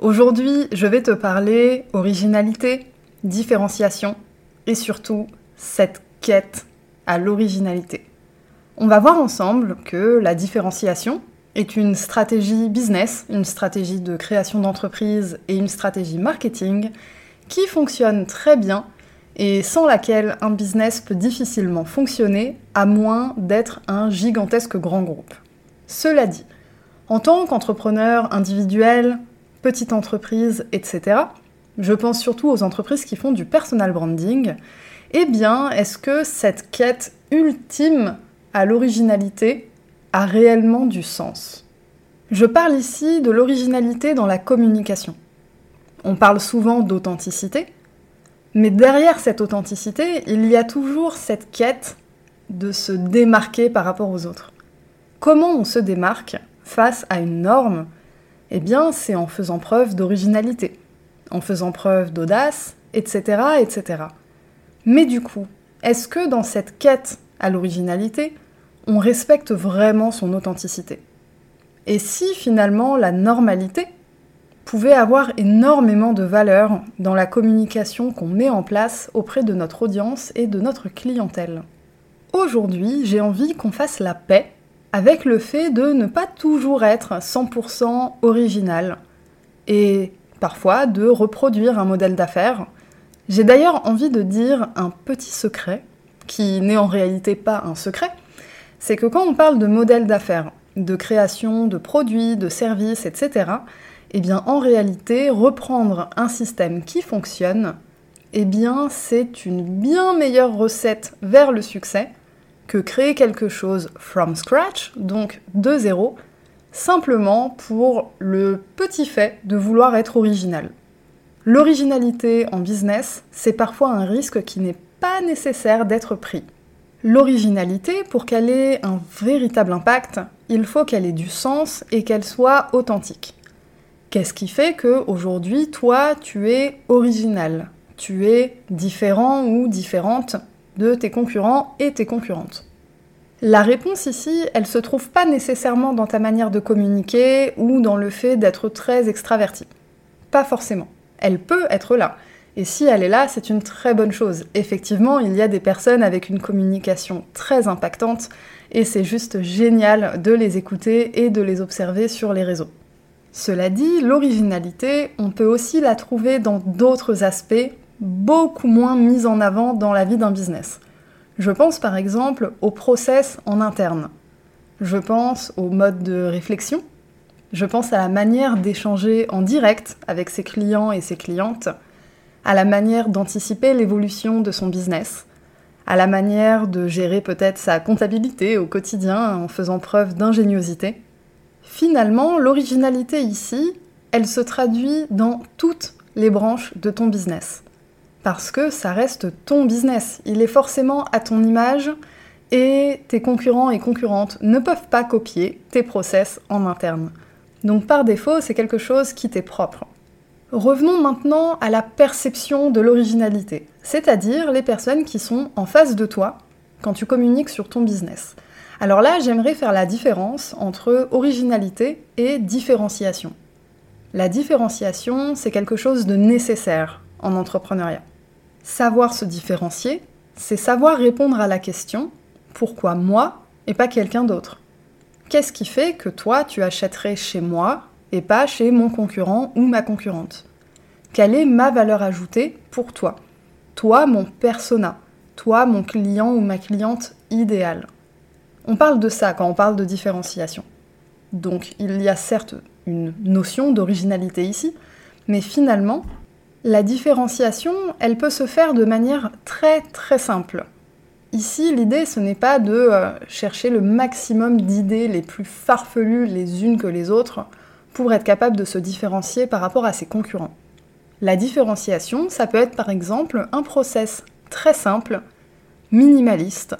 Aujourd'hui, je vais te parler originalité, différenciation et surtout cette quête à l'originalité. On va voir ensemble que la différenciation est une stratégie business, une stratégie de création d'entreprise et une stratégie marketing qui fonctionne très bien et sans laquelle un business peut difficilement fonctionner à moins d'être un gigantesque grand groupe. Cela dit, en tant qu'entrepreneur individuel, petites entreprises, etc., je pense surtout aux entreprises qui font du personal branding, eh bien, est-ce que cette quête ultime à l'originalité a réellement du sens? Je parle ici de l'originalité dans la communication. On parle souvent d'authenticité, mais derrière cette authenticité, il y a toujours cette quête de se démarquer par rapport aux autres. Comment on se démarque face à une norme eh bien, c'est en faisant preuve d'originalité, en faisant preuve d'audace, etc., etc. Mais du coup, est-ce que dans cette quête à l'originalité, on respecte vraiment son authenticité? Et si finalement la normalité pouvait avoir énormément de valeur dans la communication qu'on met en place auprès de notre audience et de notre clientèle? Aujourd'hui, j'ai envie qu'on fasse la paix avec le fait de ne pas toujours être 100% original et parfois de reproduire un modèle d'affaires. J'ai d'ailleurs envie de dire un petit secret, qui n'est en réalité pas un secret, c'est que quand on parle de modèle d'affaires, de création de produits, de services, etc., eh bien en réalité, reprendre un système qui fonctionne, eh bien c'est une bien meilleure recette vers le succès que créer quelque chose from scratch, donc de zéro, simplement pour le petit fait de vouloir être original. L'originalité en business, c'est parfois un risque qui n'est pas nécessaire d'être pris. L'originalité, pour qu'elle ait un véritable impact, il faut qu'elle ait du sens et qu'elle soit authentique. Qu'est-ce qui fait que aujourd'hui, toi, tu es original, tu es différent ou différente? De tes concurrents et tes concurrentes La réponse ici, elle se trouve pas nécessairement dans ta manière de communiquer ou dans le fait d'être très extraverti. Pas forcément. Elle peut être là. Et si elle est là, c'est une très bonne chose. Effectivement, il y a des personnes avec une communication très impactante et c'est juste génial de les écouter et de les observer sur les réseaux. Cela dit, l'originalité, on peut aussi la trouver dans d'autres aspects beaucoup moins mis en avant dans la vie d'un business. Je pense par exemple au process en interne. Je pense au mode de réflexion. Je pense à la manière d'échanger en direct avec ses clients et ses clientes, à la manière d'anticiper l'évolution de son business, à la manière de gérer peut-être sa comptabilité au quotidien en faisant preuve d'ingéniosité. Finalement, l'originalité ici, elle se traduit dans toutes les branches de ton business parce que ça reste ton business. Il est forcément à ton image et tes concurrents et concurrentes ne peuvent pas copier tes process en interne. Donc par défaut, c'est quelque chose qui t'est propre. Revenons maintenant à la perception de l'originalité, c'est-à-dire les personnes qui sont en face de toi quand tu communiques sur ton business. Alors là, j'aimerais faire la différence entre originalité et différenciation. La différenciation, c'est quelque chose de nécessaire en entrepreneuriat. Savoir se différencier, c'est savoir répondre à la question pourquoi moi et pas quelqu'un d'autre Qu'est-ce qui fait que toi tu achèterais chez moi et pas chez mon concurrent ou ma concurrente? Quelle est ma valeur ajoutée pour toi? Toi, mon persona, toi, mon client ou ma cliente idéale. On parle de ça quand on parle de différenciation. Donc il y a certes une notion d'originalité ici, mais finalement, la différenciation, elle peut se faire de manière très très simple. Ici, l'idée, ce n'est pas de euh, chercher le maximum d'idées les plus farfelues les unes que les autres pour être capable de se différencier par rapport à ses concurrents. La différenciation, ça peut être par exemple un process très simple, minimaliste,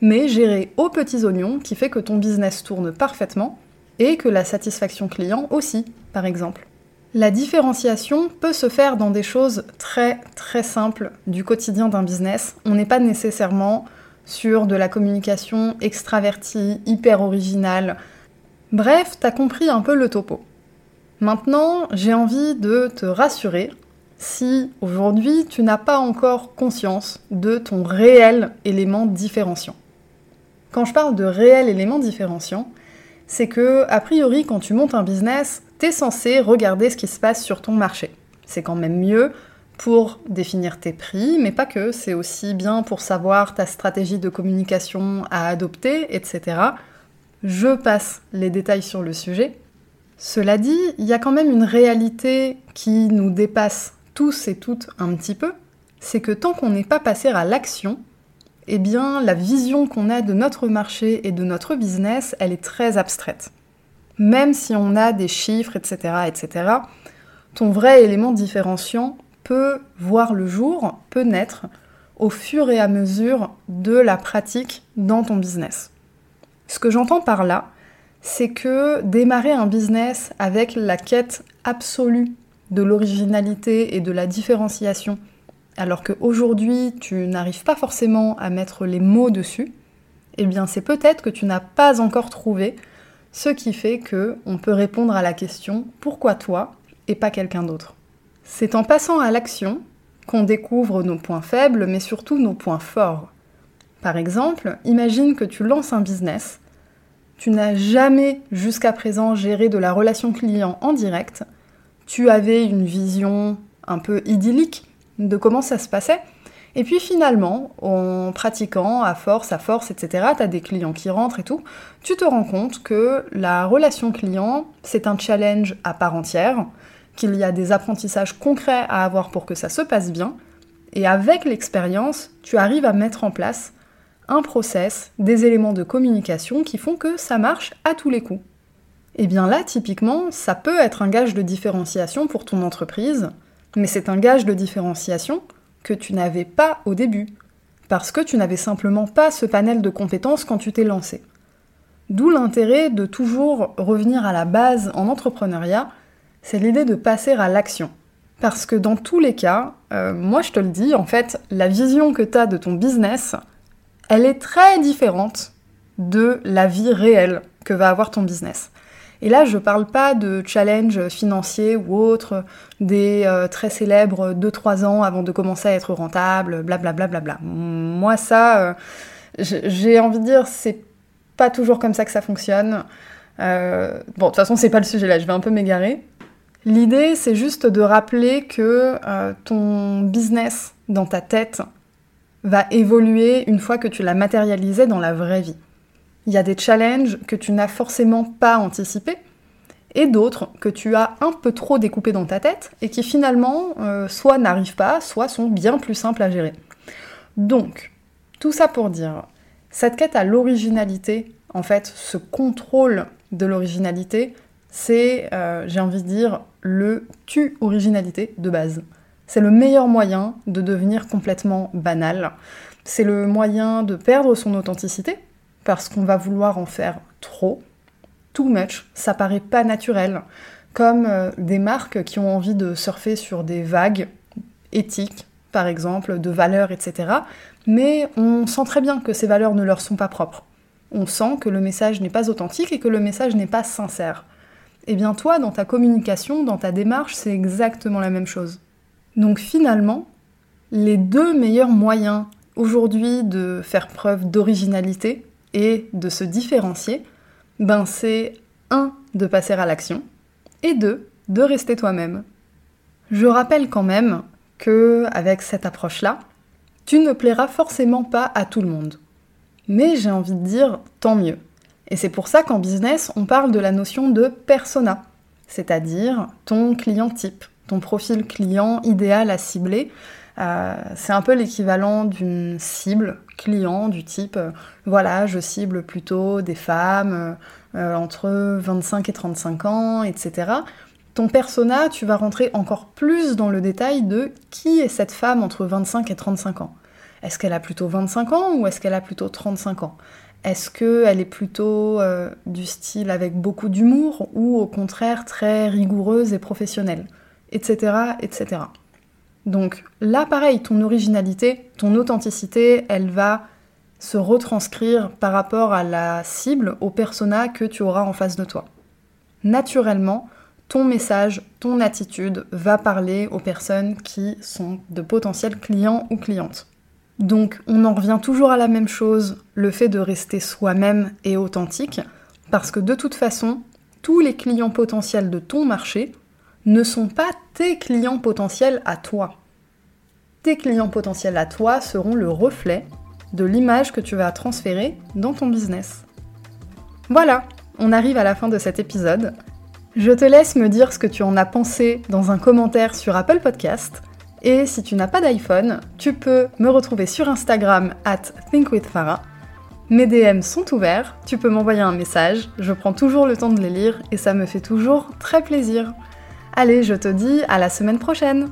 mais géré aux petits oignons qui fait que ton business tourne parfaitement et que la satisfaction client aussi, par exemple. La différenciation peut se faire dans des choses très très simples du quotidien d'un business. On n'est pas nécessairement sur de la communication extravertie, hyper originale. Bref, t'as compris un peu le topo. Maintenant, j'ai envie de te rassurer si aujourd'hui tu n'as pas encore conscience de ton réel élément différenciant. Quand je parle de réel élément différenciant, c'est que, a priori, quand tu montes un business, t'es censé regarder ce qui se passe sur ton marché. C'est quand même mieux pour définir tes prix, mais pas que, c'est aussi bien pour savoir ta stratégie de communication à adopter, etc. Je passe les détails sur le sujet. Cela dit, il y a quand même une réalité qui nous dépasse tous et toutes un petit peu, c'est que tant qu'on n'est pas passé à l'action, eh bien la vision qu'on a de notre marché et de notre business, elle est très abstraite. Même si on a des chiffres, etc., etc., ton vrai élément différenciant peut voir le jour, peut naître au fur et à mesure de la pratique dans ton business. Ce que j'entends par là, c'est que démarrer un business avec la quête absolue de l'originalité et de la différenciation alors qu'aujourd'hui tu n'arrives pas forcément à mettre les mots dessus, eh bien c'est peut-être que tu n'as pas encore trouvé ce qui fait que on peut répondre à la question pourquoi toi et pas quelqu'un d'autre? C'est en passant à l'action qu'on découvre nos points faibles mais surtout nos points forts. Par exemple, imagine que tu lances un business, tu n'as jamais jusqu'à présent géré de la relation client en direct, tu avais une vision un peu idyllique de comment ça se passait. Et puis finalement, en pratiquant à force, à force, etc., tu as des clients qui rentrent et tout, tu te rends compte que la relation client, c'est un challenge à part entière, qu'il y a des apprentissages concrets à avoir pour que ça se passe bien, et avec l'expérience, tu arrives à mettre en place un process, des éléments de communication qui font que ça marche à tous les coups. Et bien là, typiquement, ça peut être un gage de différenciation pour ton entreprise, mais c'est un gage de différenciation que tu n'avais pas au début, parce que tu n'avais simplement pas ce panel de compétences quand tu t'es lancé. D'où l'intérêt de toujours revenir à la base en entrepreneuriat, c'est l'idée de passer à l'action. Parce que dans tous les cas, euh, moi je te le dis, en fait, la vision que tu as de ton business, elle est très différente de la vie réelle que va avoir ton business. Et là, je parle pas de challenge financier ou autre, des euh, très célèbres 2-3 ans avant de commencer à être rentable, blablabla. Bla, bla, bla, Moi, ça, euh, j'ai envie de dire, c'est pas toujours comme ça que ça fonctionne. Euh, bon, de toute façon, c'est pas le sujet là, je vais un peu m'égarer. L'idée, c'est juste de rappeler que ton business dans ta tête va évoluer une fois que tu l'as matérialisé dans la vraie vie. Il y a des challenges que tu n'as forcément pas anticipés et d'autres que tu as un peu trop découpés dans ta tête et qui finalement euh, soit n'arrivent pas, soit sont bien plus simples à gérer. Donc, tout ça pour dire, cette quête à l'originalité, en fait, ce contrôle de l'originalité, c'est, euh, j'ai envie de dire, le tu originalité de base. C'est le meilleur moyen de devenir complètement banal. C'est le moyen de perdre son authenticité, parce qu'on va vouloir en faire trop, too much, ça paraît pas naturel, comme euh, des marques qui ont envie de surfer sur des vagues éthiques, par exemple, de valeurs, etc. Mais on sent très bien que ces valeurs ne leur sont pas propres. On sent que le message n'est pas authentique et que le message n'est pas sincère. Eh bien toi, dans ta communication, dans ta démarche, c'est exactement la même chose. Donc finalement, les deux meilleurs moyens aujourd'hui de faire preuve d'originalité, de se différencier, ben c'est un de passer à l'action et deux de rester toi-même. Je rappelle quand même que avec cette approche-là, tu ne plairas forcément pas à tout le monde. Mais j'ai envie de dire tant mieux. Et c'est pour ça qu'en business, on parle de la notion de persona, c'est-à-dire ton client type, ton profil client idéal à cibler, euh, c'est un peu l'équivalent d'une cible client du type, euh, voilà, je cible plutôt des femmes euh, entre 25 et 35 ans, etc. Ton persona, tu vas rentrer encore plus dans le détail de qui est cette femme entre 25 et 35 ans. Est-ce qu'elle a plutôt 25 ans ou est-ce qu'elle a plutôt 35 ans? Est-ce qu'elle est plutôt du style avec beaucoup d'humour ou au contraire très rigoureuse et professionnelle? Etc. etc. Donc là, pareil, ton originalité, ton authenticité, elle va se retranscrire par rapport à la cible, au persona que tu auras en face de toi. Naturellement, ton message, ton attitude va parler aux personnes qui sont de potentiels clients ou clientes. Donc on en revient toujours à la même chose, le fait de rester soi-même et authentique, parce que de toute façon, tous les clients potentiels de ton marché ne sont pas tes clients potentiels à toi. Tes clients potentiels à toi seront le reflet de l'image que tu vas transférer dans ton business. Voilà, on arrive à la fin de cet épisode. Je te laisse me dire ce que tu en as pensé dans un commentaire sur Apple Podcast. Et si tu n'as pas d'iPhone, tu peux me retrouver sur Instagram at thinkwithfarah. Mes DM sont ouverts, tu peux m'envoyer un message, je prends toujours le temps de les lire et ça me fait toujours très plaisir. Allez, je te dis à la semaine prochaine